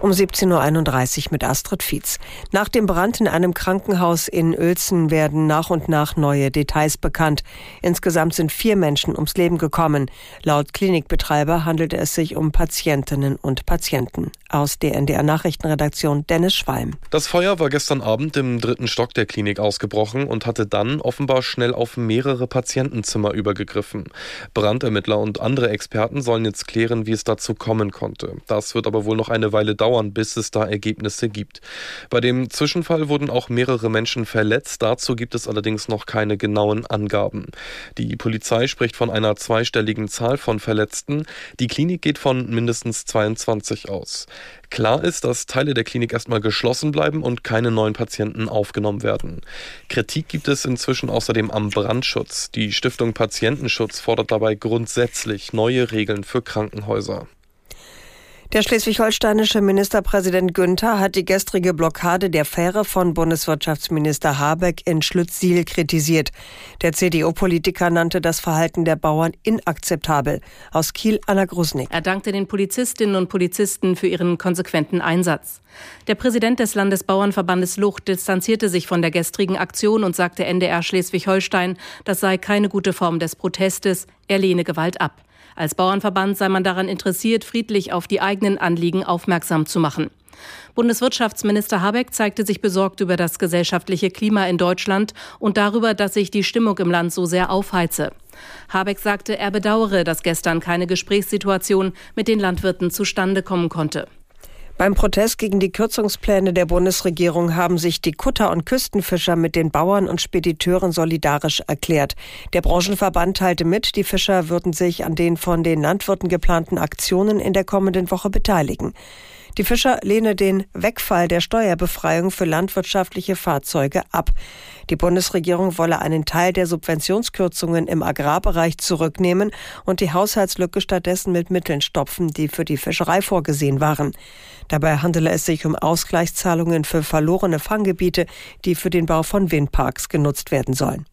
Um 17.31 Uhr mit Astrid Fietz. Nach dem Brand in einem Krankenhaus in Uelzen werden nach und nach neue Details bekannt. Insgesamt sind vier Menschen ums Leben gekommen. Laut Klinikbetreiber handelte es sich um Patientinnen und Patienten. Aus der NDR Nachrichtenredaktion Dennis Schwalm. Das Feuer war gestern Abend im dritten Stock der Klinik ausgebrochen und hatte dann offenbar schnell auf mehrere Patientenzimmer übergegriffen. Brandermittler und andere Experten sollen jetzt klären, wie es dazu kommen konnte. Das wird aber wohl noch eine Weile dauern dauern, bis es da Ergebnisse gibt. Bei dem Zwischenfall wurden auch mehrere Menschen verletzt. Dazu gibt es allerdings noch keine genauen Angaben. Die Polizei spricht von einer zweistelligen Zahl von Verletzten. Die Klinik geht von mindestens 22 aus. Klar ist, dass Teile der Klinik erstmal geschlossen bleiben und keine neuen Patienten aufgenommen werden. Kritik gibt es inzwischen außerdem am Brandschutz. Die Stiftung Patientenschutz fordert dabei grundsätzlich neue Regeln für Krankenhäuser. Der schleswig-holsteinische Ministerpräsident Günther hat die gestrige Blockade der Fähre von Bundeswirtschaftsminister Habeck in Schlüttsiel kritisiert. Der CDU-Politiker nannte das Verhalten der Bauern inakzeptabel. Aus Kiel Anna Grusnik. Er dankte den Polizistinnen und Polizisten für ihren konsequenten Einsatz. Der Präsident des Landesbauernverbandes Lucht distanzierte sich von der gestrigen Aktion und sagte NDR Schleswig-Holstein, das sei keine gute Form des Protestes, er lehne Gewalt ab. Als Bauernverband sei man daran interessiert, friedlich auf die eigenen Anliegen aufmerksam zu machen. Bundeswirtschaftsminister Habeck zeigte sich besorgt über das gesellschaftliche Klima in Deutschland und darüber, dass sich die Stimmung im Land so sehr aufheize. Habeck sagte, er bedauere, dass gestern keine Gesprächssituation mit den Landwirten zustande kommen konnte. Beim Protest gegen die Kürzungspläne der Bundesregierung haben sich die Kutter- und Küstenfischer mit den Bauern und Spediteuren solidarisch erklärt. Der Branchenverband teilte mit, die Fischer würden sich an den von den Landwirten geplanten Aktionen in der kommenden Woche beteiligen. Die Fischer lehne den Wegfall der Steuerbefreiung für landwirtschaftliche Fahrzeuge ab. Die Bundesregierung wolle einen Teil der Subventionskürzungen im Agrarbereich zurücknehmen und die Haushaltslücke stattdessen mit Mitteln stopfen, die für die Fischerei vorgesehen waren. Dabei handele es sich um Ausgleichszahlungen für verlorene Fanggebiete, die für den Bau von Windparks genutzt werden sollen.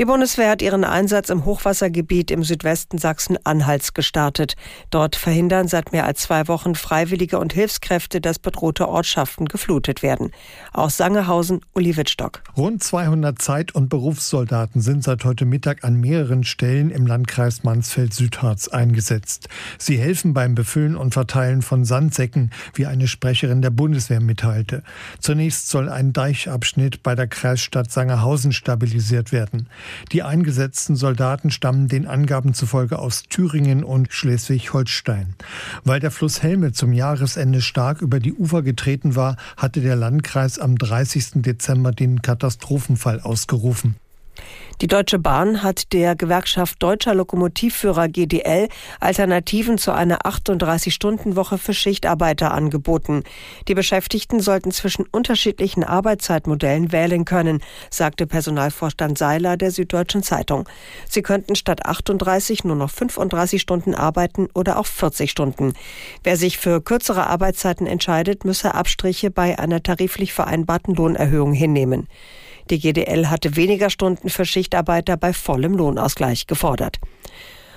Die Bundeswehr hat ihren Einsatz im Hochwassergebiet im Südwesten Sachsen-Anhalts gestartet. Dort verhindern seit mehr als zwei Wochen Freiwillige und Hilfskräfte, dass bedrohte Ortschaften geflutet werden. Aus Sangehausen, Uli Wittstock. Rund 200 Zeit- und Berufssoldaten sind seit heute Mittag an mehreren Stellen im Landkreis Mansfeld-Südharz eingesetzt. Sie helfen beim Befüllen und Verteilen von Sandsäcken, wie eine Sprecherin der Bundeswehr mitteilte. Zunächst soll ein Deichabschnitt bei der Kreisstadt Sangerhausen stabilisiert werden. Die eingesetzten Soldaten stammen den Angaben zufolge aus Thüringen und Schleswig-Holstein. Weil der Fluss Helme zum Jahresende stark über die Ufer getreten war, hatte der Landkreis am 30. Dezember den Katastrophenfall ausgerufen. Die Deutsche Bahn hat der Gewerkschaft Deutscher Lokomotivführer GDL Alternativen zu einer 38-Stunden-Woche für Schichtarbeiter angeboten. Die Beschäftigten sollten zwischen unterschiedlichen Arbeitszeitmodellen wählen können, sagte Personalvorstand Seiler der Süddeutschen Zeitung. Sie könnten statt 38 nur noch 35 Stunden arbeiten oder auch 40 Stunden. Wer sich für kürzere Arbeitszeiten entscheidet, müsse Abstriche bei einer tariflich vereinbarten Lohnerhöhung hinnehmen. Die GDL hatte weniger Stunden für Schichtarbeiter bei vollem Lohnausgleich gefordert.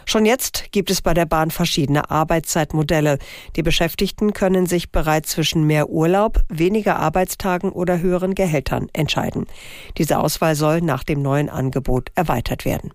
Schon jetzt gibt es bei der Bahn verschiedene Arbeitszeitmodelle. Die Beschäftigten können sich bereits zwischen mehr Urlaub, weniger Arbeitstagen oder höheren Gehältern entscheiden. Diese Auswahl soll nach dem neuen Angebot erweitert werden.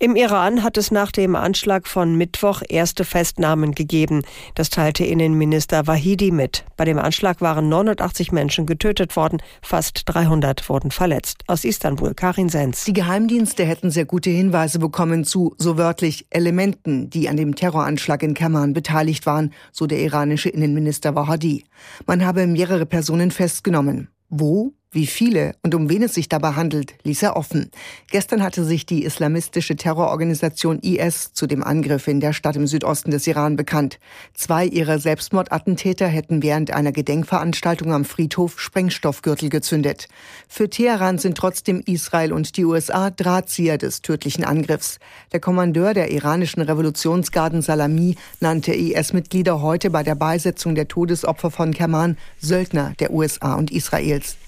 Im Iran hat es nach dem Anschlag von Mittwoch erste Festnahmen gegeben. Das teilte Innenminister Wahidi mit. Bei dem Anschlag waren 89 Menschen getötet worden, fast 300 wurden verletzt. Aus Istanbul, Karin Sens. Die Geheimdienste hätten sehr gute Hinweise bekommen zu, so wörtlich, Elementen, die an dem Terroranschlag in Kerman beteiligt waren, so der iranische Innenminister Wahidi. Man habe mehrere Personen festgenommen. Wo? Wie viele und um wen es sich dabei handelt, ließ er offen. Gestern hatte sich die islamistische Terrororganisation IS zu dem Angriff in der Stadt im Südosten des Iran bekannt. Zwei ihrer Selbstmordattentäter hätten während einer Gedenkveranstaltung am Friedhof Sprengstoffgürtel gezündet. Für Teheran sind trotzdem Israel und die USA Drahtzieher des tödlichen Angriffs. Der Kommandeur der iranischen Revolutionsgarden Salami nannte IS-Mitglieder heute bei der Beisetzung der Todesopfer von Kerman Söldner der USA und Israels.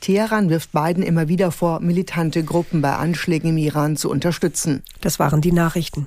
Teheran wirft Biden immer wieder vor, militante Gruppen bei Anschlägen im Iran zu unterstützen. Das waren die Nachrichten.